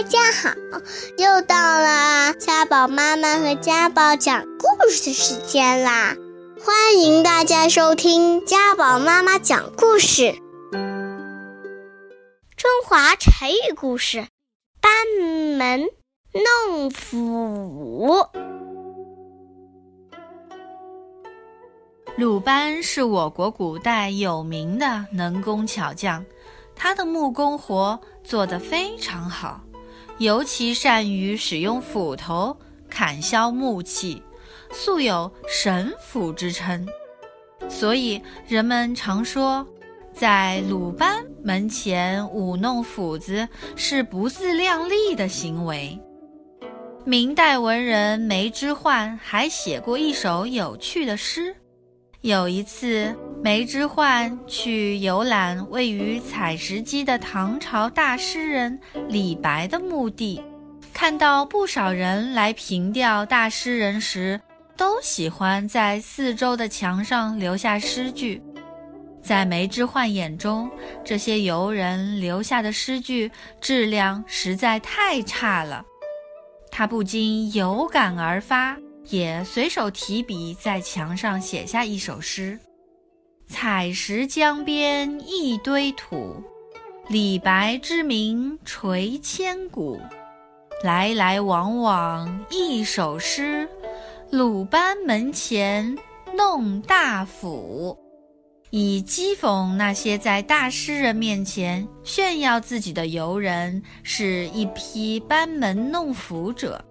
大家好，又到了家宝妈妈和家宝讲故事的时间啦！欢迎大家收听家宝妈妈讲故事。中华成语故事：班门弄斧。鲁班是我国古代有名的能工巧匠，他的木工活做得非常好，尤其善于使用斧头砍削木器，素有“神斧”之称。所以人们常说，在鲁班门前舞弄斧子是不自量力的行为。明代文人梅之焕还写过一首有趣的诗。有一次，梅之焕去游览位于采石矶的唐朝大诗人李白的墓地，看到不少人来凭吊大诗人时，都喜欢在四周的墙上留下诗句。在梅之焕眼中，这些游人留下的诗句质量实在太差了，他不禁有感而发。也随手提笔在墙上写下一首诗：“采石江边一堆土，李白之名垂千古。来来往往一首诗，鲁班门前弄大斧。”以讥讽那些在大诗人面前炫耀自己的游人是一批班门弄斧者。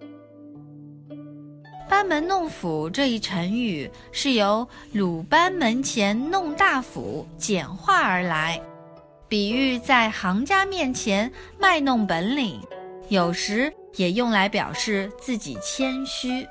班门弄斧这一成语是由鲁班门前弄大斧简化而来，比喻在行家面前卖弄本领，有时也用来表示自己谦虚。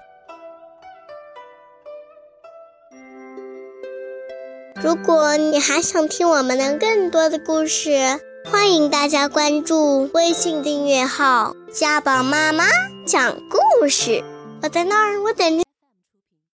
如果你还想听我们的更多的故事，欢迎大家关注微信订阅号“家宝妈妈讲故事”。我在那儿，我等着。